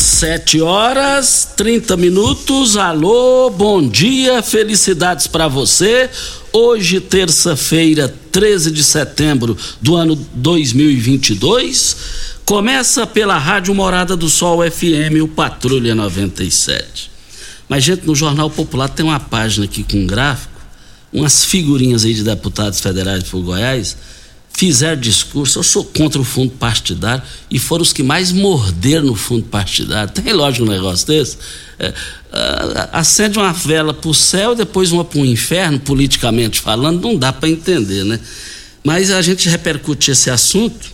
Sete horas, 30 minutos. Alô, bom dia, felicidades para você. Hoje, terça-feira, 13 de setembro do ano 2022. Começa pela Rádio Morada do Sol FM, o Patrulha 97. Mas, gente, no Jornal Popular tem uma página aqui com um gráfico, umas figurinhas aí de deputados federais por Goiás fizeram discurso, eu sou contra o fundo partidário, e foram os que mais morderam no fundo partidário. Tem lógico um negócio desse? É, acende uma vela para o céu, depois uma para o inferno, politicamente falando, não dá para entender, né? Mas a gente repercute esse assunto,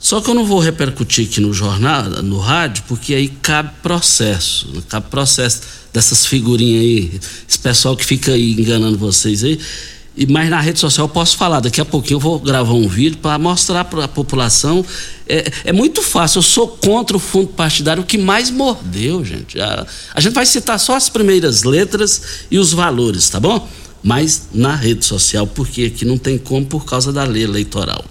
só que eu não vou repercutir aqui no jornal, no rádio, porque aí cabe processo, cabe processo dessas figurinhas aí, esse pessoal que fica aí enganando vocês aí. E, mas na rede social eu posso falar, daqui a pouquinho eu vou gravar um vídeo para mostrar para a população. É, é, muito fácil, eu sou contra o fundo partidário, o que mais mordeu, gente. A, a gente vai citar só as primeiras letras e os valores, tá bom? Mas na rede social, porque aqui não tem como por causa da lei eleitoral.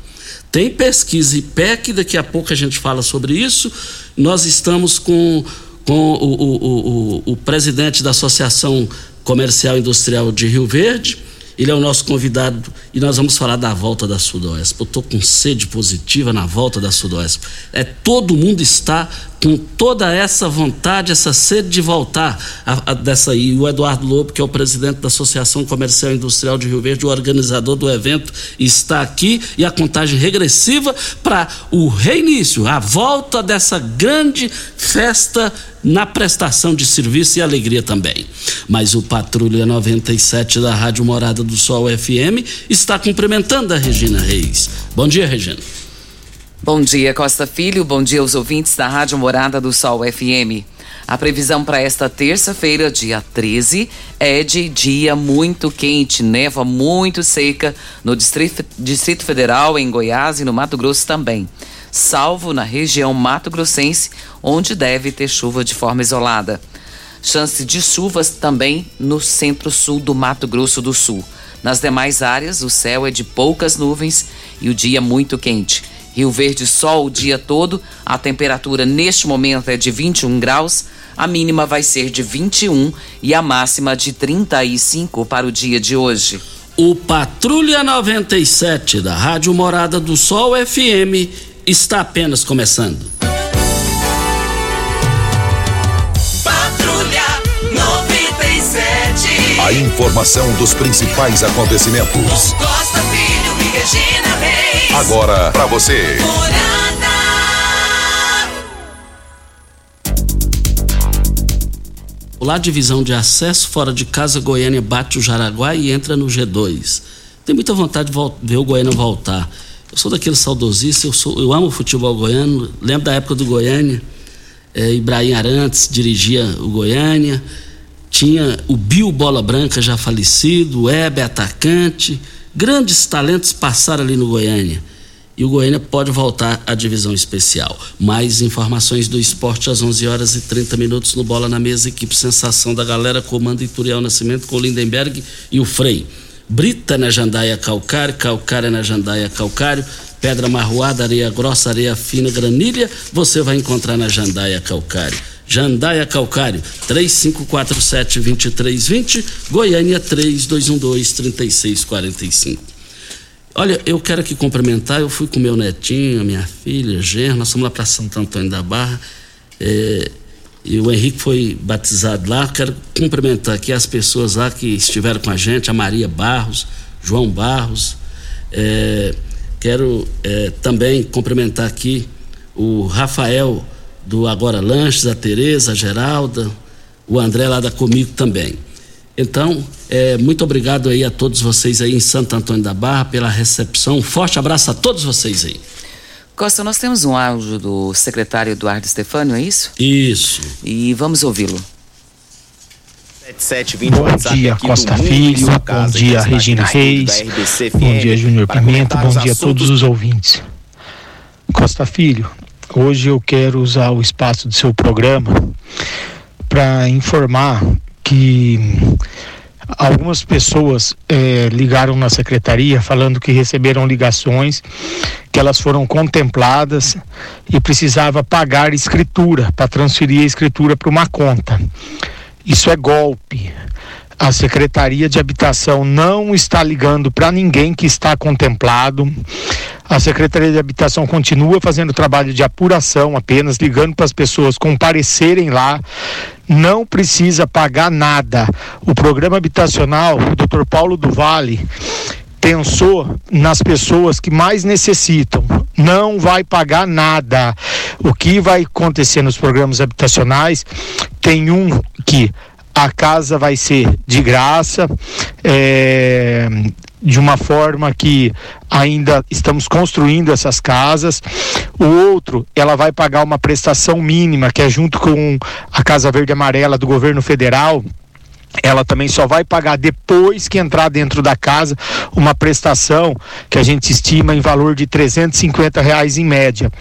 Tem pesquisa PEC, daqui a pouco a gente fala sobre isso. Nós estamos com, com o, o, o, o presidente da Associação Comercial Industrial de Rio Verde ele é o nosso convidado e nós vamos falar da volta da Sudoeste. Eu estou com sede positiva na volta da Sudoeste. É, todo mundo está com toda essa vontade, essa sede de voltar a, a, dessa aí. O Eduardo Lobo, que é o presidente da Associação Comercial e Industrial de Rio Verde, o organizador do evento, está aqui e a contagem regressiva para o reinício, a volta dessa grande festa na prestação de serviço e alegria também. Mas o Patrulha 97 da Rádio Morada do Sol FM está cumprimentando a Regina Reis. Bom dia, Regina. Bom dia, Costa Filho. Bom dia aos ouvintes da Rádio Morada do Sol FM. A previsão para esta terça-feira, dia 13, é de dia muito quente, neva muito seca no Distrito, Distrito Federal, em Goiás e no Mato Grosso também, salvo na região mato-grossense, onde deve ter chuva de forma isolada. Chance de chuvas também no centro-sul do Mato Grosso do Sul. Nas demais áreas, o céu é de poucas nuvens e o dia muito quente. Rio Verde sol o dia todo, a temperatura neste momento é de 21 graus, a mínima vai ser de 21 e a máxima de 35 para o dia de hoje. O Patrulha 97 da Rádio Morada do Sol FM está apenas começando. Patrulha 97. A informação dos principais acontecimentos. Costa Filho e Regina Reis. Agora para você. Lá, divisão de acesso fora de casa, Goiânia bate o Jaraguá e entra no G2. Tem muita vontade de ver o Goiânia voltar. Eu sou daquele saudosista, eu, sou, eu amo o futebol goiano. Lembro da época do Goiânia. É, Ibrahim Arantes dirigia o Goiânia. Tinha o Bill Bola Branca já falecido, o Hebe atacante. Grandes talentos passaram ali no Goiânia. e o Goiânia pode voltar à divisão especial. Mais informações do esporte às 11 horas e 30 minutos no Bola na Mesa, equipe Sensação da Galera, comando Ituriel Nascimento com Lindenberg e o Frei. Brita na Jandaia Calcário, Calcário na Jandaia Calcário, Pedra Marroada, Areia Grossa, Areia Fina, Granilha, você vai encontrar na Jandaia Calcário. Jandaia Calcário, 3547-2320, Goiânia 3212-3645. Olha, eu quero aqui cumprimentar, eu fui com meu netinho, minha filha, Gerro, nós fomos lá para Santo Antônio da Barra, é, e o Henrique foi batizado lá, quero cumprimentar aqui as pessoas lá que estiveram com a gente, a Maria Barros, João Barros, é, quero é, também cumprimentar aqui o Rafael do Agora Lanches, a Tereza, a Geralda, o André lá da Comigo também. Então, é, muito obrigado aí a todos vocês aí em Santo Antônio da Barra pela recepção. Um forte abraço a todos vocês aí. Costa, nós temos um áudio do secretário Eduardo Stefânio, é isso? Isso. E vamos ouvi-lo. Bom dia, Costa Filho. Bom dia, Regina Reis. Bom dia, Júnior Pimenta. Bom dia a todos os ouvintes. Costa Filho, hoje eu quero usar o espaço do seu programa para informar que algumas pessoas é, ligaram na secretaria falando que receberam ligações que elas foram contempladas e precisava pagar escritura para transferir a escritura para uma conta. Isso é golpe. A Secretaria de Habitação não está ligando para ninguém que está contemplado. A Secretaria de Habitação continua fazendo trabalho de apuração, apenas ligando para as pessoas comparecerem lá. Não precisa pagar nada. O programa habitacional, o Dr. Paulo do Vale, pensou nas pessoas que mais necessitam. Não vai pagar nada. O que vai acontecer nos programas habitacionais tem um que a casa vai ser de graça, é, de uma forma que ainda estamos construindo essas casas. O outro, ela vai pagar uma prestação mínima, que é junto com a Casa Verde Amarela do governo federal ela também só vai pagar depois que entrar dentro da casa uma prestação que a gente estima em valor de 350 reais em média.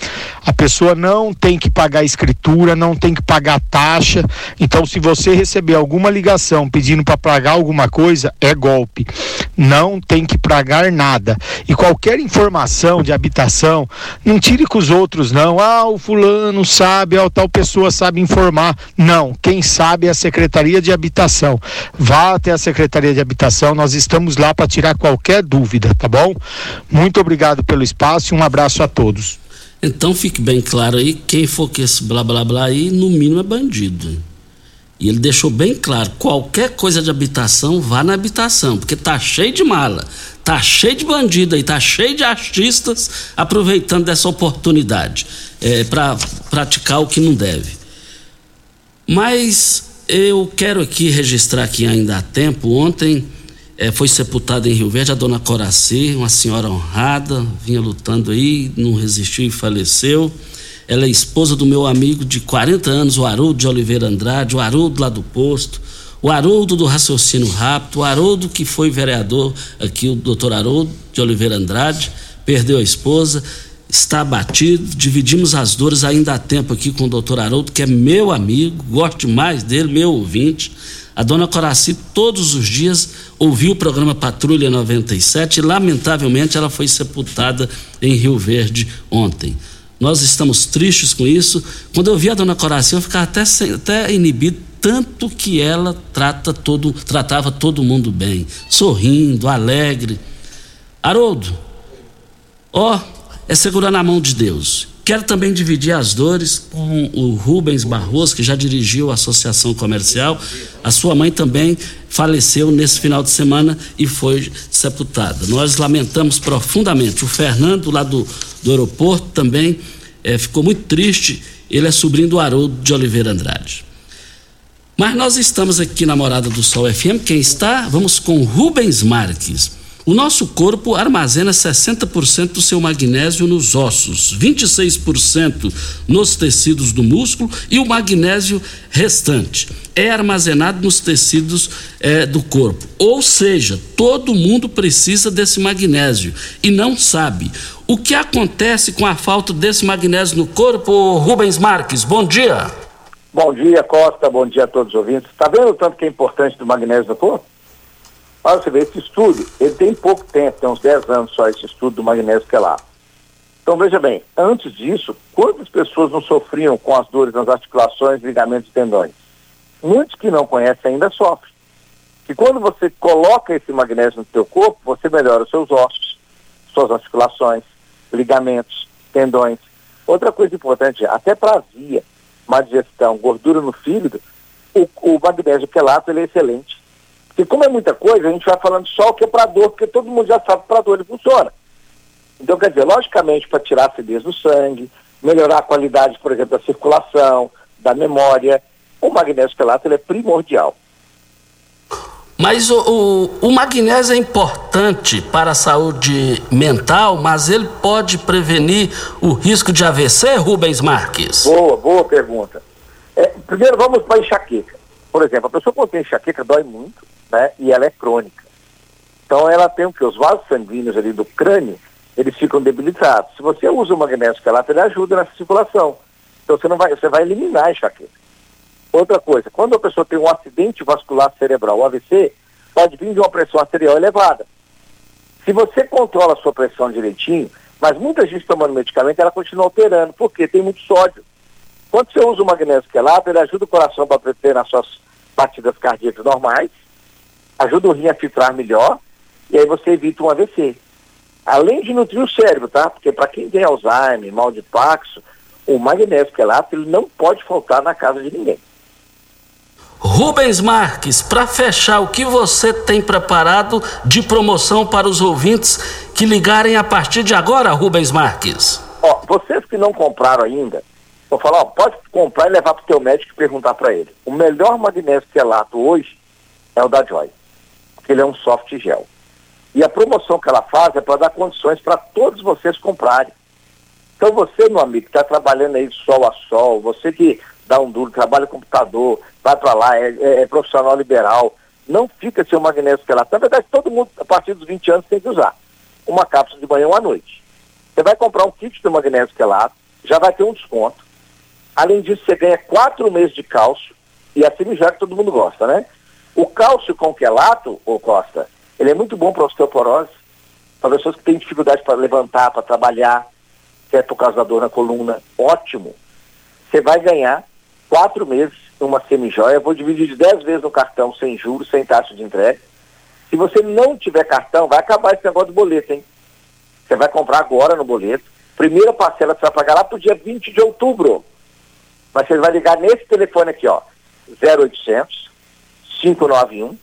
A pessoa não tem que pagar escritura, não tem que pagar taxa. Então, se você receber alguma ligação pedindo para pagar alguma coisa, é golpe. Não tem que pagar nada. E qualquer informação de habitação, não tire com os outros, não. Ah, o fulano sabe, a tal pessoa sabe informar. Não, quem sabe é a Secretaria de Habitação. Vá até a Secretaria de Habitação, nós estamos lá para tirar qualquer dúvida, tá bom? Muito obrigado pelo espaço e um abraço a todos. Então fique bem claro aí, quem for que esse blá blá blá aí, no mínimo é bandido. E ele deixou bem claro, qualquer coisa de habitação, vá na habitação, porque tá cheio de mala, tá cheio de bandido aí, tá cheio de artistas aproveitando dessa oportunidade é, para praticar o que não deve. Mas eu quero aqui registrar que ainda há tempo, ontem é, foi sepultada em Rio Verde a dona Coraci, uma senhora honrada, vinha lutando aí, não resistiu e faleceu. Ela é esposa do meu amigo de 40 anos, o Haroldo de Oliveira Andrade, o Haroldo lá do posto, o Haroldo do Raciocínio Rápido, o Haroldo que foi vereador aqui, o doutor Haroldo de Oliveira Andrade, perdeu a esposa está abatido, dividimos as dores ainda há tempo aqui com o doutor Haroldo, que é meu amigo, gosto demais dele, meu ouvinte. A dona Coraci todos os dias ouviu o programa Patrulha 97 e lamentavelmente ela foi sepultada em Rio Verde ontem. Nós estamos tristes com isso. Quando eu vi a dona Coraci, eu ficava até, sem, até inibido, tanto que ela trata todo, tratava todo mundo bem, sorrindo, alegre. Haroldo, ó, é segurar na mão de Deus. Quero também dividir as dores com o Rubens Barroso, que já dirigiu a Associação Comercial. A sua mãe também faleceu nesse final de semana e foi sepultada. Nós lamentamos profundamente. O Fernando, lá do, do aeroporto, também é, ficou muito triste. Ele é sobrinho do Haroldo de Oliveira Andrade. Mas nós estamos aqui na Morada do Sol FM. Quem está? Vamos com Rubens Marques. O nosso corpo armazena 60% do seu magnésio nos ossos, 26% nos tecidos do músculo e o magnésio restante é armazenado nos tecidos é, do corpo. Ou seja, todo mundo precisa desse magnésio e não sabe. O que acontece com a falta desse magnésio no corpo, Rubens Marques? Bom dia. Bom dia, Costa. Bom dia a todos os ouvintes. Está vendo o tanto que é importante do magnésio no corpo? Olha, você vê, esse estudo, ele tem pouco tempo, tem uns 10 anos só esse estudo do magnésio quelado. Então, veja bem, antes disso, quantas pessoas não sofriam com as dores nas articulações, ligamentos e tendões? Muitos que não conhecem ainda sofrem. E quando você coloca esse magnésio no seu corpo, você melhora os seus ossos, suas articulações, ligamentos, tendões. Outra coisa importante, até para via, má digestão, gordura no fígado, o, o magnésio quelato ele é excelente. Porque como é muita coisa, a gente vai falando só o que é para dor, porque todo mundo já sabe que para dor ele funciona. Então, quer dizer, logicamente, para tirar a acidez do sangue, melhorar a qualidade, por exemplo, da circulação, da memória, o magnésio quelato ele é primordial. Mas o, o, o, magnésio é importante para a saúde mental, mas ele pode prevenir o risco de AVC, Rubens Marques? Boa, boa pergunta. É, primeiro vamos para a enxaqueca. Por exemplo, a pessoa quando tem enxaqueca dói muito, né? E ela é crônica. Então ela tem o que? Os vasos sanguíneos ali do crânio, eles ficam debilitados. Se você usa o magnésio quelato, ele ajuda na circulação. Então você não vai, você vai eliminar a enxaqueca. Outra coisa, quando a pessoa tem um acidente vascular cerebral, o AVC, pode vir de uma pressão arterial elevada. Se você controla a sua pressão direitinho, mas muita gente tomando medicamento, ela continua alterando, porque tem muito sódio. Quando você usa o magnésio quelato, ele ajuda o coração para ter nas suas batidas cardíacas normais, ajuda o rim a filtrar melhor, e aí você evita um AVC. Além de nutrir o cérebro, tá? Porque para quem tem Alzheimer, mal de Paxo, o magnésio quelato ele não pode faltar na casa de ninguém. Rubens Marques, para fechar, o que você tem preparado de promoção para os ouvintes que ligarem a partir de agora, Rubens Marques? Ó, vocês que não compraram ainda, vou falar, ó, pode comprar e levar para o teu médico e perguntar para ele. O melhor magnésio quelato hoje é o da Joy, porque ele é um soft gel. E a promoção que ela faz é para dar condições para todos vocês comprarem. Então você, meu amigo, que está trabalhando aí sol a sol, você que dá um duro, trabalha com computador, vai para lá, é, é, é, profissional liberal, não fica sem o magnésio quelato. Na verdade, todo mundo, a partir dos 20 anos, tem que usar uma cápsula de manhã ou à noite. Você vai comprar um kit do magnésio quelato, já vai ter um desconto. Além disso, você ganha quatro meses de cálcio e a já que todo mundo gosta, né? O cálcio com quelato, ô Costa, ele é muito bom para osteoporose, para pessoas que têm dificuldade para levantar, para trabalhar, que é por causa da dor na coluna, ótimo. Você vai ganhar quatro meses uma semijoia, vou dividir de dez vezes no cartão, sem juros, sem taxa de entrega. Se você não tiver cartão, vai acabar esse negócio do boleto, hein? Você vai comprar agora no boleto. Primeira parcela você vai pagar lá para o dia 20 de outubro. Mas você vai ligar nesse telefone aqui, ó. 0800 591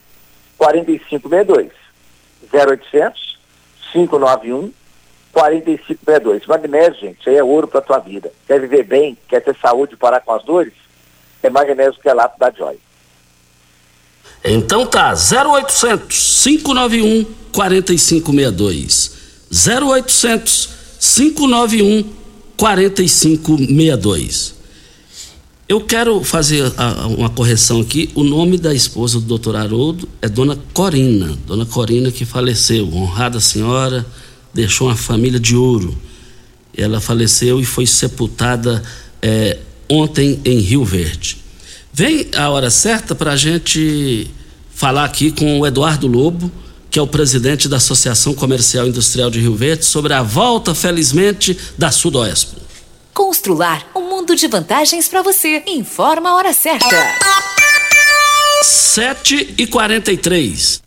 4562. 0800 591 4562. Magnésio, gente, isso aí é ouro para tua vida. Quer viver bem, quer ter saúde, parar com as dores? é magnésio quelato da Joy. Então tá, 0800 591 4562. 0800 591 4562. Eu quero fazer a, uma correção aqui. O nome da esposa do doutor Haroldo é Dona Corina. Dona Corina que faleceu. Honrada senhora, deixou uma família de ouro. Ela faleceu e foi sepultada é, ontem em Rio Verde. Vem a hora certa para a gente falar aqui com o Eduardo Lobo, que é o presidente da Associação Comercial Industrial de Rio Verde, sobre a volta, felizmente, da Sudoespo. Constrular um mundo de vantagens para você. Informa a hora certa. 7 e 43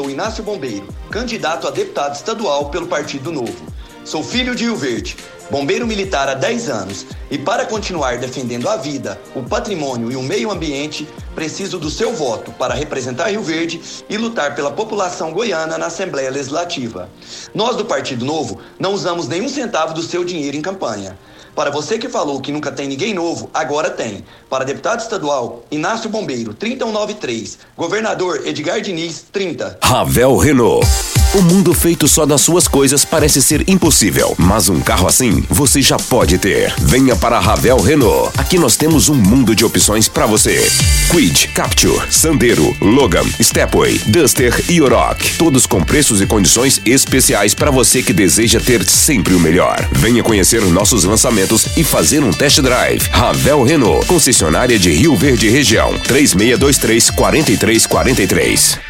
sou Inácio Bombeiro, candidato a deputado estadual pelo Partido Novo. Sou filho de Rio Verde, bombeiro militar há 10 anos e para continuar defendendo a vida, o patrimônio e o meio ambiente, preciso do seu voto para representar Rio Verde e lutar pela população goiana na Assembleia Legislativa. Nós do Partido Novo não usamos nenhum centavo do seu dinheiro em campanha. Para você que falou que nunca tem ninguém novo, agora tem. Para deputado estadual, Inácio Bombeiro, 3193. Governador Edgar Diniz, 30. Ravel Renault. O mundo feito só das suas coisas parece ser impossível, mas um carro assim você já pode ter. Venha para a Ravel Renault. Aqui nós temos um mundo de opções para você. Quid, Capture, Sandero, Logan, Stepway, Duster e Oroch. Todos com preços e condições especiais para você que deseja ter sempre o melhor. Venha conhecer nossos lançamentos e fazer um test drive. Ravel Renault, concessionária de Rio Verde Região, 3623 4343.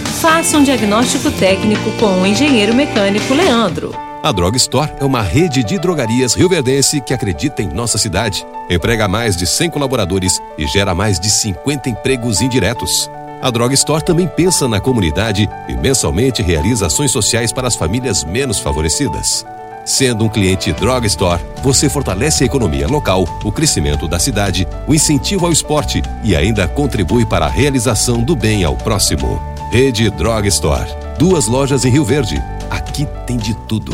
Faça um diagnóstico técnico com o engenheiro mecânico Leandro. A Drog Store é uma rede de drogarias rioverdense que acredita em nossa cidade, emprega mais de 100 colaboradores e gera mais de 50 empregos indiretos. A Drog Store também pensa na comunidade e mensalmente realiza ações sociais para as famílias menos favorecidas. Sendo um cliente Drog Store, você fortalece a economia local, o crescimento da cidade, o incentivo ao esporte e ainda contribui para a realização do bem ao próximo. Rede Drog Store. Duas lojas em Rio Verde. Aqui tem de tudo.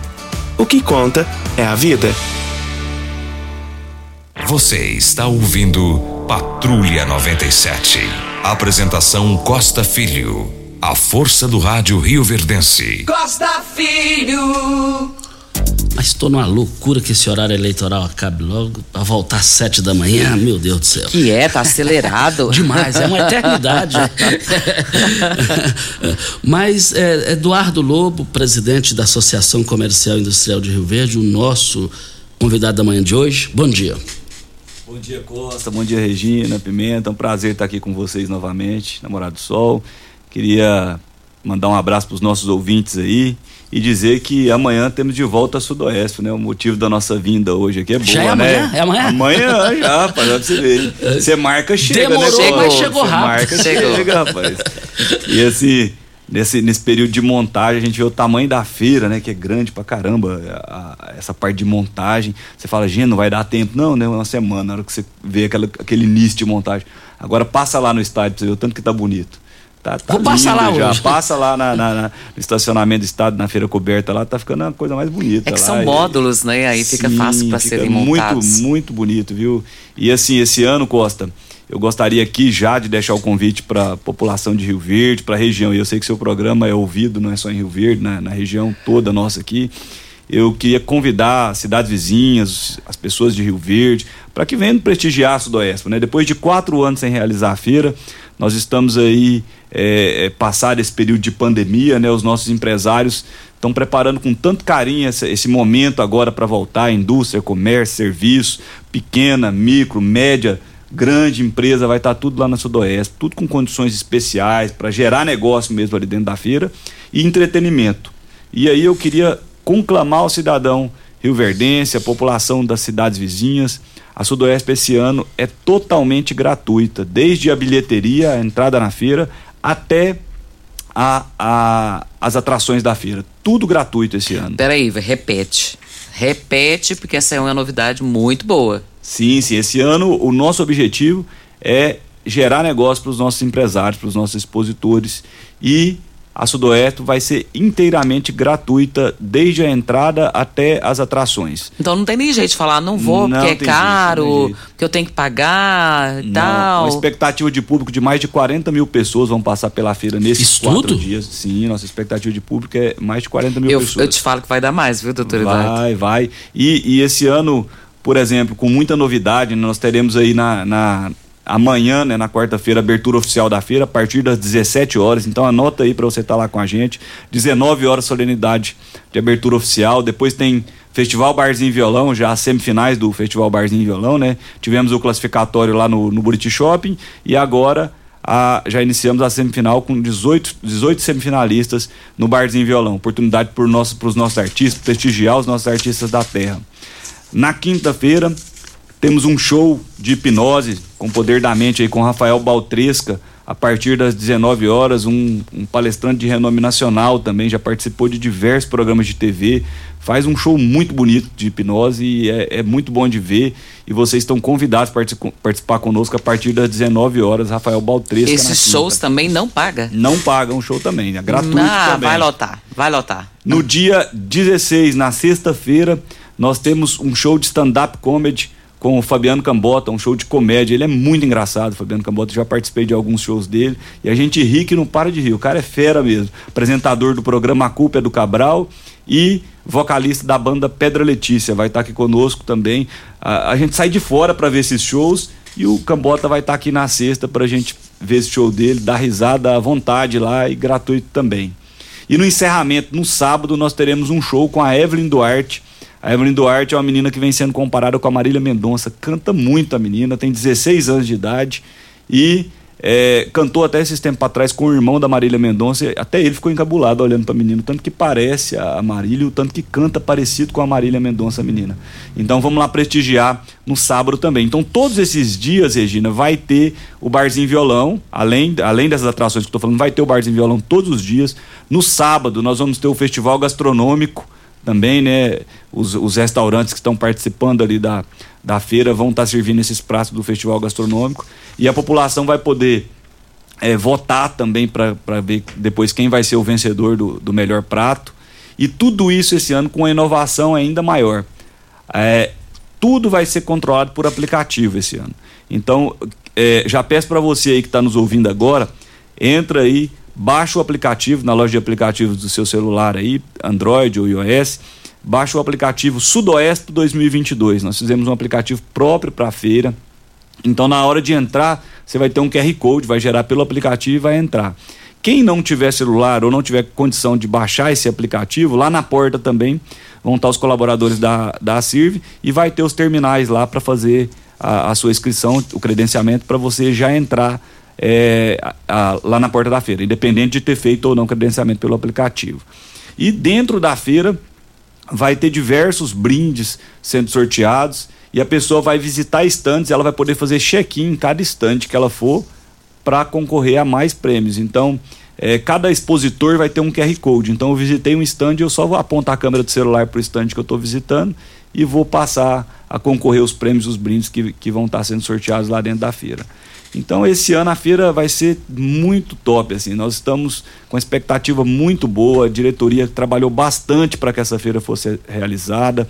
o que conta é a vida. Você está ouvindo Patrulha 97. Apresentação Costa Filho. A força do rádio Rio Verdense. Costa Filho. Mas estou numa loucura que esse horário eleitoral acabe logo, para voltar às sete da manhã, meu Deus do céu. Que é, tá acelerado. Demais, é uma eternidade. Mas é, Eduardo Lobo, presidente da Associação Comercial e Industrial de Rio Verde, o nosso convidado da manhã de hoje. Bom dia. Bom dia, Costa. Bom dia, Regina, Pimenta. É um prazer estar aqui com vocês novamente, Namorado do Sol. Queria mandar um abraço para os nossos ouvintes aí e dizer que amanhã temos de volta a Sudoeste, né? O motivo da nossa vinda hoje aqui é boa, já é né? Amanhã? É amanhã? Amanhã já, rapaz, pra você ver. Você marca, chega, Demorou, né? mas chegou rápido. marca, chegou. chega, rapaz. E assim, nesse, nesse período de montagem, a gente vê o tamanho da feira, né? Que é grande pra caramba, a, a, essa parte de montagem. Você fala, gente, não vai dar tempo. Não, né? Uma semana, na hora que você vê aquela, aquele início de montagem. Agora passa lá no estádio pra você ver o tanto que tá bonito. Tá, tá Vou passar lá já. hoje. Passa lá na, na, na, no estacionamento do estado, na feira coberta lá, tá ficando uma coisa mais bonita. É que lá. são E- módulos, né? Aí fica Sim, fácil para fica serem muito, montados. muito bonito, viu? E assim, esse ano, Costa, eu gostaria aqui já de deixar o convite para a população de Rio Verde, para a região. E eu sei que seu programa é ouvido, não é só em Rio Verde, na, na região toda nossa aqui. Eu queria convidar cidades vizinhas, as pessoas de Rio Verde, para que venham prestigiar a Sudoeste. Né? Depois de quatro anos sem realizar a feira, nós estamos aí é, é, passar esse período de pandemia, né? Os nossos empresários estão preparando com tanto carinho esse, esse momento agora para voltar, indústria, comércio, serviço, pequena, micro, média, grande empresa, vai estar tá tudo lá na Sudoeste, tudo com condições especiais para gerar negócio mesmo ali dentro da feira e entretenimento. E aí eu queria conclamar o cidadão rioverdense, a população das cidades vizinhas, a Sudoeste esse ano é totalmente gratuita, desde a bilheteria, a entrada na feira, até a, a, as atrações da feira. Tudo gratuito esse ano. Peraí, repete. Repete, porque essa é uma novidade muito boa. Sim, sim. Esse ano o nosso objetivo é gerar negócio para os nossos empresários, para os nossos expositores e a Sudoeste vai ser inteiramente gratuita, desde a entrada até as atrações. Então não tem nem jeito de falar, não vou não porque é caro, jeito, porque eu tenho que pagar e tal. Uma expectativa de público de mais de 40 mil pessoas vão passar pela feira nesses Isso quatro tudo? dias. Sim, nossa expectativa de público é mais de 40 mil eu, pessoas. Eu te falo que vai dar mais, viu, doutor Vai, vai. E, e esse ano, por exemplo, com muita novidade, nós teremos aí na, na amanhã, né, na quarta-feira, abertura oficial da feira, a partir das 17 horas. Então anota aí para você estar tá lá com a gente. 19 horas solenidade de abertura oficial. Depois tem Festival Barzinho Violão, já as semifinais do Festival Barzinho Violão, né? Tivemos o classificatório lá no, no Buriti Shopping e agora a, já iniciamos a semifinal com 18, 18 semifinalistas no Barzinho Violão. Oportunidade para os nossos artistas, prestigiar os nossos artistas da terra. Na quinta-feira, temos um show de hipnose com poder da mente aí com Rafael Baltresca a partir das 19 horas, um, um, palestrante de renome nacional também, já participou de diversos programas de TV, faz um show muito bonito de hipnose e é, é muito bom de ver. E vocês estão convidados para participar conosco a partir das 19 horas, Rafael Baltresca. Esses shows também não paga? Não pagam um show também, é gratuito ah, também. Vai lotar, vai lotar. No dia 16, na sexta-feira, nós temos um show de stand-up comedy com o Fabiano Cambota, um show de comédia. Ele é muito engraçado, Fabiano Cambota. Já participei de alguns shows dele. E a gente ri que não para de rir. O cara é fera mesmo. Apresentador do programa A Culpa é do Cabral e vocalista da banda Pedra Letícia. Vai estar aqui conosco também. A, a gente sai de fora para ver esses shows e o Cambota vai estar aqui na sexta para a gente ver esse show dele, dar risada à vontade lá e gratuito também. E no encerramento, no sábado, nós teremos um show com a Evelyn Duarte a Evelyn Duarte é uma menina que vem sendo comparada com a Marília Mendonça. Canta muito a menina, tem 16 anos de idade e é, cantou até esses tempos atrás com o irmão da Marília Mendonça. Até ele ficou encabulado olhando para a menina, tanto que parece a Marília, o tanto que canta parecido com a Marília Mendonça, menina. Então vamos lá prestigiar no sábado também. Então todos esses dias, Regina, vai ter o Barzinho Violão, além, além dessas atrações que eu estou falando, vai ter o Barzinho Violão todos os dias. No sábado nós vamos ter o Festival Gastronômico também, né? Os, os restaurantes que estão participando ali da, da feira vão estar tá servindo esses pratos do festival gastronômico e a população vai poder é, votar também para ver depois quem vai ser o vencedor do, do melhor prato. E tudo isso esse ano com uma inovação ainda maior. É, tudo vai ser controlado por aplicativo esse ano. Então, é, já peço para você aí que está nos ouvindo agora, entra aí baixa o aplicativo na loja de aplicativos do seu celular aí, Android ou iOS, baixa o aplicativo Sudoeste 2022. Nós fizemos um aplicativo próprio para a feira. Então, na hora de entrar, você vai ter um QR Code, vai gerar pelo aplicativo e vai entrar. Quem não tiver celular ou não tiver condição de baixar esse aplicativo, lá na porta também vão estar os colaboradores da, da CIRV e vai ter os terminais lá para fazer a, a, sua inscrição, o credenciamento, para você já entrar é, a, lá na porta da feira, independente de ter feito ou não credenciamento pelo aplicativo. E dentro da feira vai ter diversos brindes sendo sorteados e a pessoa vai visitar estandes, ela vai poder fazer check-in em cada estande que ela for para concorrer a mais prêmios. Então, é, cada expositor vai ter um QR Code. Então, eu visitei um stand eu só vou apontar a câmera do celular para o stand que eu estou visitando e vou passar a concorrer os prêmios, os brindes que, que vão estar sendo sorteados lá dentro da feira. Então esse ano a feira vai ser muito top, assim. Nós estamos com expectativa muito boa. A diretoria trabalhou bastante para que essa feira fosse realizada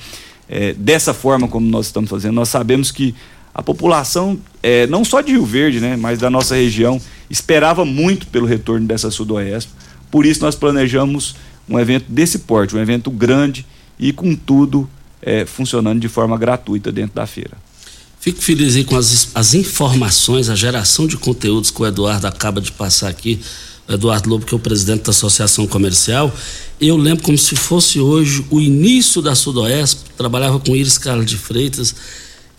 é, dessa forma como nós estamos fazendo. Nós sabemos que a população, é, não só de Rio Verde, né, mas da nossa região, esperava muito pelo retorno dessa Sudoeste. Por isso nós planejamos um evento desse porte, um evento grande e com tudo é, funcionando de forma gratuita dentro da feira. Fico feliz aí com as, as informações, a geração de conteúdos que o Eduardo acaba de passar aqui. O Eduardo Lobo, que é o presidente da Associação Comercial. Eu lembro como se fosse hoje o início da Sudoeste, trabalhava com Iris Carlos de Freitas.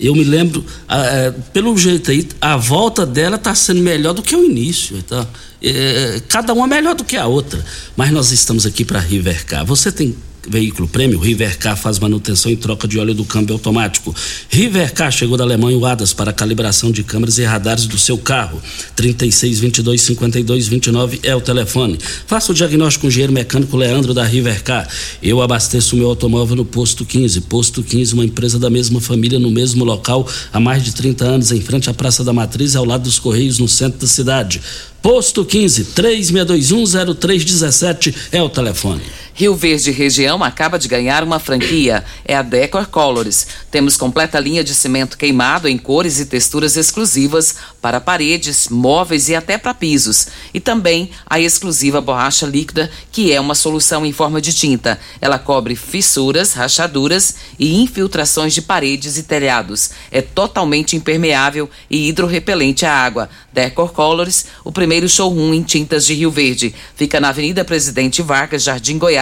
Eu me lembro, é, pelo jeito aí, a volta dela está sendo melhor do que o início. Tá? É, cada uma melhor do que a outra. Mas nós estamos aqui para Rivercar. Você tem veículo prêmio, Rivercar faz manutenção e troca de óleo do câmbio automático. Rivercar chegou da Alemanha o ADAS para calibração de câmeras e radares do seu carro. 36 22 52 29 é o telefone. Faça o diagnóstico com o engenheiro mecânico Leandro da Rivercar. Eu abasteço meu automóvel no Posto 15. Posto 15, uma empresa da mesma família no mesmo local há mais de 30 anos, em frente à Praça da Matriz, ao lado dos Correios, no centro da cidade. Posto 15 3621 0317 é o telefone. Rio Verde Região acaba de ganhar uma franquia, é a Decor Colors. Temos completa linha de cimento queimado em cores e texturas exclusivas para paredes, móveis e até para pisos. E também a exclusiva borracha líquida, que é uma solução em forma de tinta. Ela cobre fissuras, rachaduras e infiltrações de paredes e telhados. É totalmente impermeável e hidrorrepelente à água. Decor Colors, o primeiro showroom em tintas de Rio Verde. Fica na Avenida Presidente Vargas, Jardim Goiás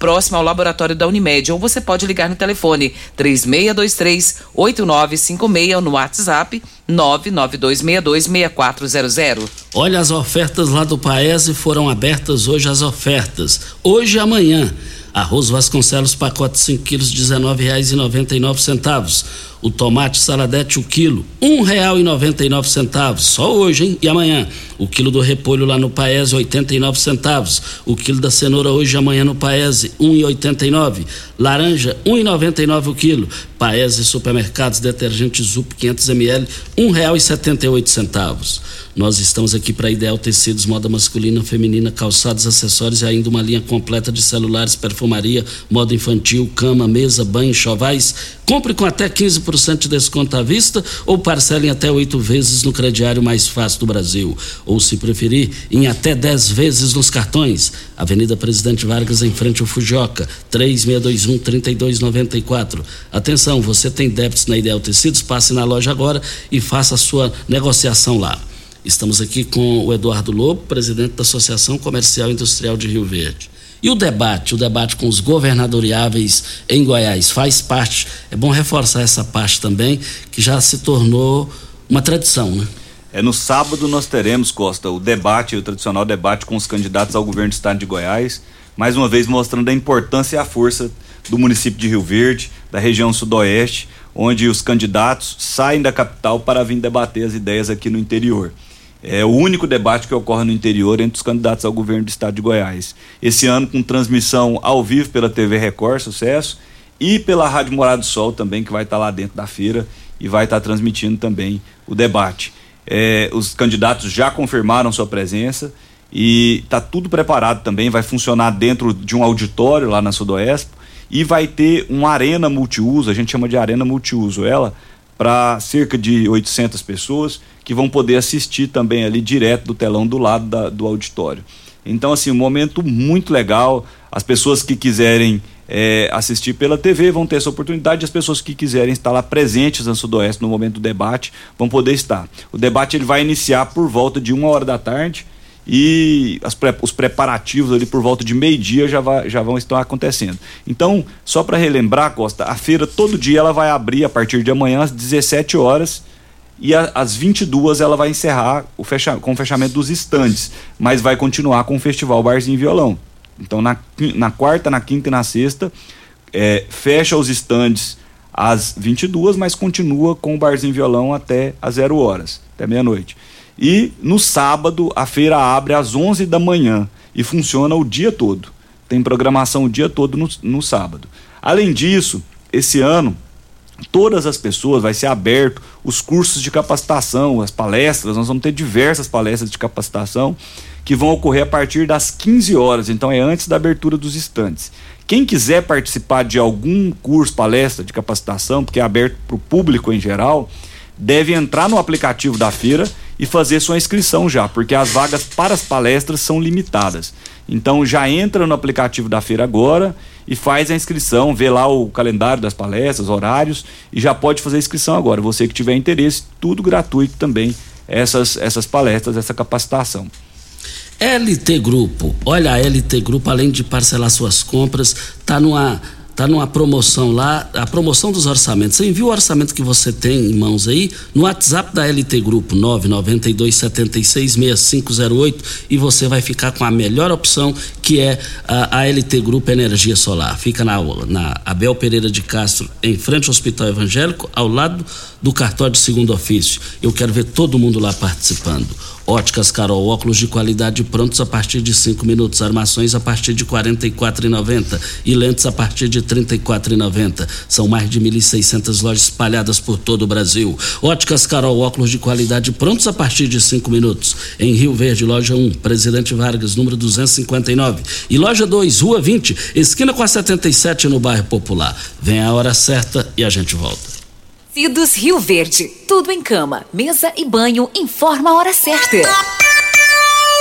próximo ao laboratório da Unimed, ou você pode ligar no telefone 3623-8956 no WhatsApp 992626400. Olha, as ofertas lá do Paese foram abertas hoje as ofertas. Hoje e amanhã. Arroz Vasconcelos, pacote 5 quilos, R$19,99. O tomate saladete, o quilo, um real e noventa e nove centavos. Só hoje, hein? E amanhã? O quilo do repolho lá no Paese, oitenta e nove centavos. O quilo da cenoura hoje e amanhã no Paese, um e oitenta e nove. Laranja, um e noventa e nove o quilo. Paese Supermercados, detergente Zup 500 ml, um real e setenta e oito centavos. Nós estamos aqui para Ideal Tecidos, moda masculina, feminina, calçados, acessórios e ainda uma linha completa de celulares, perfumaria, moda infantil, cama, mesa, banho, chovais. Compre com até 15% de desconto à vista ou parcelem até oito vezes no crediário mais fácil do Brasil. Ou, se preferir, em até 10 vezes nos cartões. Avenida Presidente Vargas, em frente ao Fujioka, 3621-3294. Atenção, você tem débitos na Ideal Tecidos? Passe na loja agora e faça a sua negociação lá. Estamos aqui com o Eduardo Lobo, presidente da Associação Comercial e Industrial de Rio Verde. E o debate, o debate com os governadoriáveis em Goiás faz parte, é bom reforçar essa parte também, que já se tornou uma tradição, né? É no sábado nós teremos, Costa, o debate, o tradicional debate com os candidatos ao governo do estado de Goiás, mais uma vez mostrando a importância e a força do município de Rio Verde, da região sudoeste, onde os candidatos saem da capital para vir debater as ideias aqui no interior. É o único debate que ocorre no interior entre os candidatos ao governo do estado de Goiás. Esse ano com transmissão ao vivo pela TV Record, sucesso, e pela Rádio Morado do Sol também, que vai estar lá dentro da feira e vai estar transmitindo também o debate. É, os candidatos já confirmaram sua presença e está tudo preparado também, vai funcionar dentro de um auditório lá na Sudoespo e vai ter uma arena multiuso, a gente chama de arena multiuso ela, para cerca de 800 pessoas que vão poder assistir também ali direto do telão do lado da, do auditório. Então, assim, um momento muito legal. As pessoas que quiserem é, assistir pela TV vão ter essa oportunidade. As pessoas que quiserem estar lá presentes no Sudoeste no momento do debate vão poder estar. O debate ele vai iniciar por volta de uma hora da tarde e os preparativos ali por volta de meio-dia já, já vão estar acontecendo. Então, só para relembrar, Costa, a feira todo dia ela vai abrir a partir de amanhã às 17 horas e a, às 22 ela vai encerrar o fecha com o fechamento dos estandes, mas vai continuar com o Festival Barzinho Violão. Então, na, na quarta, na quinta e na sexta, é, fecha os estandes às 22, mas continua com o barzinho violão até às 0 horas, até meia-noite. E no sábado a feira abre às 11 da manhã e funciona o dia todo. Tem programação o dia todo no, no sábado. Além disso, esse ano todas as pessoas, vai ser aberto os cursos de capacitação, as palestras, nós vamos ter diversas palestras de capacitação que vão ocorrer a partir das 15 horas, então é antes da abertura dos estantes. Quem quiser participar de algum curso, palestra de capacitação, porque é aberto para o público em geral, deve entrar no aplicativo da feira e fazer sua inscrição já, porque as vagas para as palestras são limitadas. Então já entra no aplicativo da feira agora e faz a inscrição, vê lá o calendário das palestras, horários e já pode fazer a inscrição agora. Você que tiver interesse, tudo gratuito também, essas, essas palestras, essa capacitação. LT Grupo, olha a LT Grupo, além de parcelar suas compras, está numa Tá numa promoção lá, a promoção dos orçamentos. Você envia o orçamento que você tem em mãos aí no WhatsApp da LT Grupo 992766508 e você vai ficar com a melhor opção que é a, a LT Grupo Energia Solar. Fica na, na Abel Pereira de Castro, em frente ao Hospital Evangélico, ao lado do cartório de segundo ofício. Eu quero ver todo mundo lá participando. Óticas Carol, óculos de qualidade prontos a partir de cinco minutos, armações a partir de quarenta e quatro e lentes a partir de trinta e quatro. São mais de mil lojas espalhadas por todo o Brasil. Óticas Carol, óculos de qualidade prontos a partir de cinco minutos. Em Rio Verde, loja 1, Presidente Vargas, número 259. E loja 2, Rua 20, esquina com a 77 no bairro Popular. Vem a hora certa e a gente volta. Cidos Rio Verde. Tudo em cama, mesa e banho. Informa a hora certa.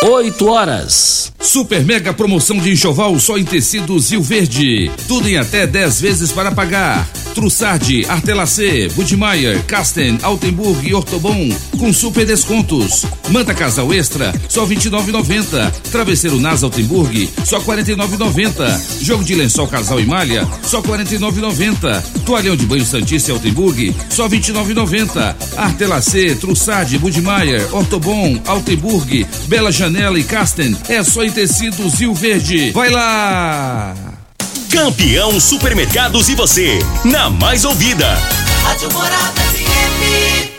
8 horas. Super mega promoção de enxoval só em tecidos Rio Verde. Tudo em até 10 vezes para pagar. Trussardi, Artelacê, Budmeier, Casten, Altenburg e Ortobon com super descontos. Manta Casal Extra, só 29,90. Travesseiro Nas Altenburg, só 49,90. Jogo de lençol Casal e Malha, só 49,90. Toalhão de banho Santícia Altenburg, só 29,90. Artelacê, Trussardi, Budmeier, Ortobon, Altenburg, Bela Janela Janela e Casten é só em tecidos Rio Verde. Vai lá! Campeão Supermercados e você, na mais ouvida. Rádio Morada FM.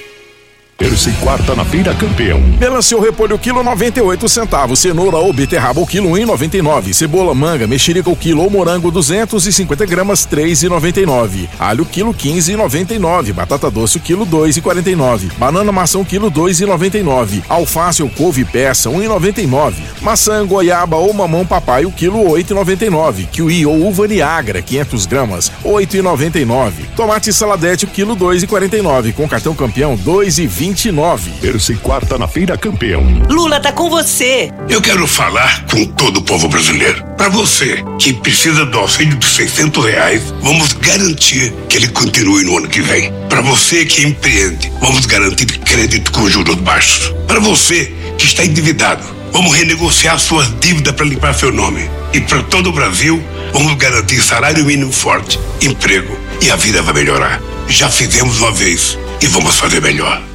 Terça e quarta na feira campeão. Melancia o repolho quilo 98 centavos, cenoura ou beterraba o quilo 1,99, cebola manga, mexerica o quilo ou morango 250 gramas 3,99, alho quilo 15,99, batata doce o quilo 2,49, banana maçã o quilo 2,99, alface ou couve peça 1,99, maçã goiaba ou mamão papai o quilo 8,99, kiwi ou uva niagra 500 gramas 8,99, tomate saladete o quilo 2,49, com cartão campeão 2,20 29. Terça e quarta na Feira Campeão. Lula tá com você. Eu quero falar com todo o povo brasileiro. Para você que precisa do auxílio de 600 reais, vamos garantir que ele continue no ano que vem. Para você que empreende, vamos garantir crédito com juros baixos. Para você que está endividado, vamos renegociar suas dívidas para limpar seu nome. E para todo o Brasil, vamos garantir salário mínimo forte, emprego e a vida vai melhorar. Já fizemos uma vez e vamos fazer melhor.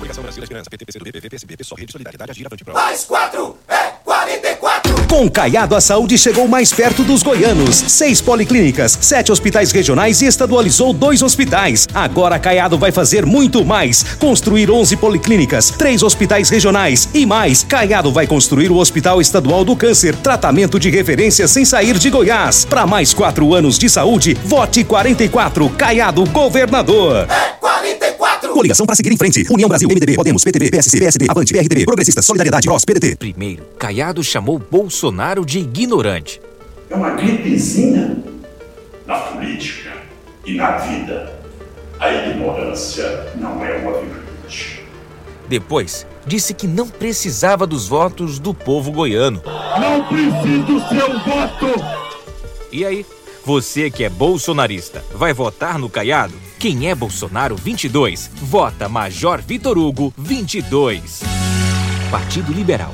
Esperança, PT, PCdoB, PV, PSB, PSOL, Rede Solidariedade, Agir, Avante, Pro. Mais quatro é 44. Com Caiado a saúde chegou mais perto dos goianos. Seis policlínicas, sete hospitais regionais e estadualizou dois hospitais. Agora Caiado vai fazer muito mais. Construir 11 policlínicas, três hospitais regionais e mais. Caiado vai construir o Hospital Estadual do Câncer. Tratamento de referência sem sair de Goiás. Para mais quatro anos de saúde, vote 44. Caiado Governador. É 44. Coligação para seguir em frente. União Brasil, MDB, Podemos, PTB, PSC, PSD, Avante, PRTB, Progressistas, Solidariedade, PROS, PDT. Primeiro, Caiado chamou Bolsonaro de ignorante. É uma gripezinha na política e na vida. A ignorância não é uma virtude. Depois, disse que não precisava dos votos do povo goiano. Não preciso do seu voto! E aí, você que é bolsonarista, vai votar no Caiado? Quem é Bolsonaro 22, vota Major Vitor Hugo 22. Partido Liberal.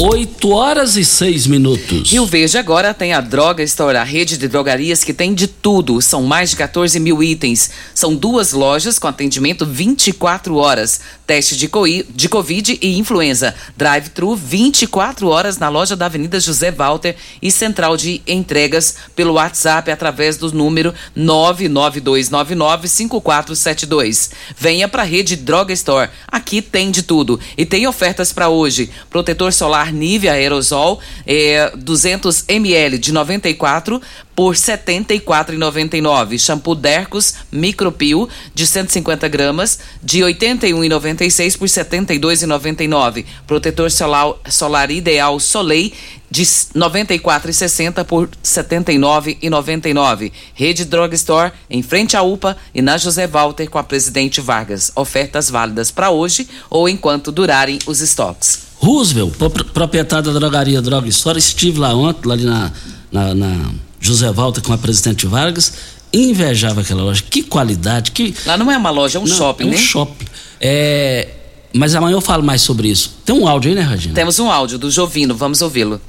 8 horas e 6 minutos. Rio Verde agora tem a Droga Store, a rede de drogarias que tem de tudo. São mais de 14 mil itens. São duas lojas com atendimento 24 horas. Teste de, coi de Covid e influenza. Drive-thru 24 horas na loja da Avenida José Walter e central de entregas pelo WhatsApp através do número 992995472. Venha para a rede Droga Store. Aqui tem de tudo. E tem ofertas para hoje. Protetor solar Nivea Aerosol é, 200 ml de 94 por R$ 74,99. Shampoo Dercos Micropio de 150 gramas de R$ 81,96 por R$ 72,99. Protetor solar, solar Ideal Soleil de 94,60 por R$ 79,99. Rede Drugstore em frente à UPA e na José Walter com a Presidente Vargas. Ofertas válidas para hoje ou enquanto durarem os estoques. Roosevelt, proprietário da drogaria Droga Store, estive lá ontem, lá ali na, na, na José Walter com a presidente Vargas, invejava aquela loja. Que qualidade, que. Lá não é uma loja, é um não, shopping, é um né? shopping. É, mas amanhã eu falo mais sobre isso. Tem um áudio aí, né, Regina? Temos um áudio do Jovino, vamos ouvi-lo.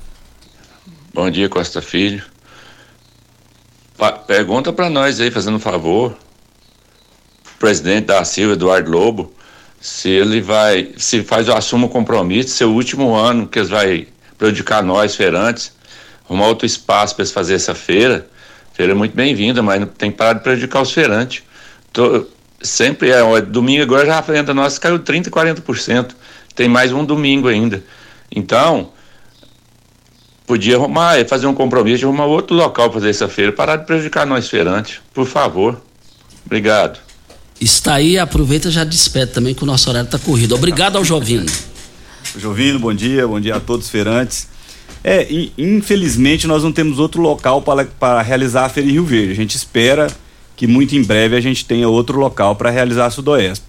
Bom dia, Costa Filho. Pa pergunta para nós aí, fazendo um favor, o presidente da Silva, Eduardo Lobo, se ele vai, se faz assume o compromisso, seu último ano, que eles vai prejudicar nós, feirantes, arrumar outro espaço para eles fazer essa feira. Feira é muito bem-vinda, mas não tem que parar de prejudicar os feirantes. Tô, sempre é, ó, domingo agora já a renda nossa caiu 30%, 40%. Tem mais um domingo ainda. Então, podia arrumar, fazer um compromisso de arrumar outro local para fazer essa feira, parar de prejudicar nós feirantes, por favor. Obrigado. Está aí, aproveita e já despede também que o nosso horário está corrido. Obrigado ao Jovino. Jovino, bom dia, bom dia a todos os feirantes. É, infelizmente nós não temos outro local para, para realizar a Feira em Rio Verde. A gente espera que muito em breve a gente tenha outro local para realizar a Sudoeste.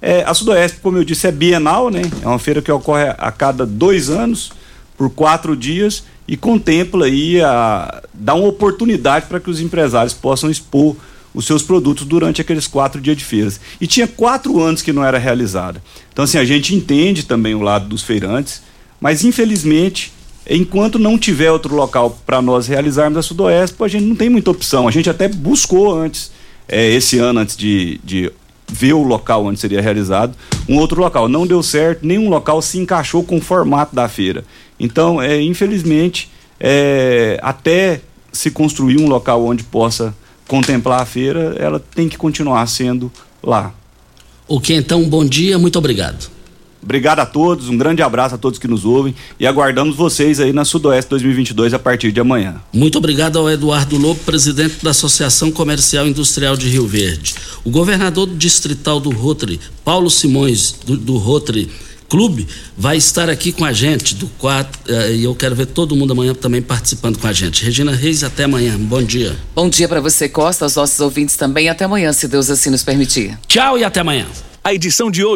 É, a Sudoeste, como eu disse, é bienal, né? É uma feira que ocorre a cada dois anos, por quatro dias, e contempla aí a dar uma oportunidade para que os empresários possam expor os seus produtos durante aqueles quatro dias de feiras. E tinha quatro anos que não era realizada. Então, assim, a gente entende também o lado dos feirantes, mas infelizmente, enquanto não tiver outro local para nós realizarmos a Sudoeste, a gente não tem muita opção. A gente até buscou antes, é, esse ano, antes de, de ver o local onde seria realizado, um outro local. Não deu certo, nenhum local se encaixou com o formato da feira. Então, é, infelizmente, é, até se construir um local onde possa contemplar a feira, ela tem que continuar sendo lá. Ok, então, bom dia, muito obrigado. Obrigado a todos, um grande abraço a todos que nos ouvem e aguardamos vocês aí na Sudoeste 2022 a partir de amanhã. Muito obrigado ao Eduardo Lobo, presidente da Associação Comercial e Industrial de Rio Verde. O governador distrital do Rotary, Paulo Simões, do, do Rotary Clube, vai estar aqui com a gente do quatro, uh, e eu quero ver todo mundo amanhã também participando com a gente. Regina Reis, até amanhã. Bom dia. Bom dia para você, Costa, aos nossos ouvintes também. Até amanhã, se Deus assim nos permitir. Tchau e até amanhã. A edição de hoje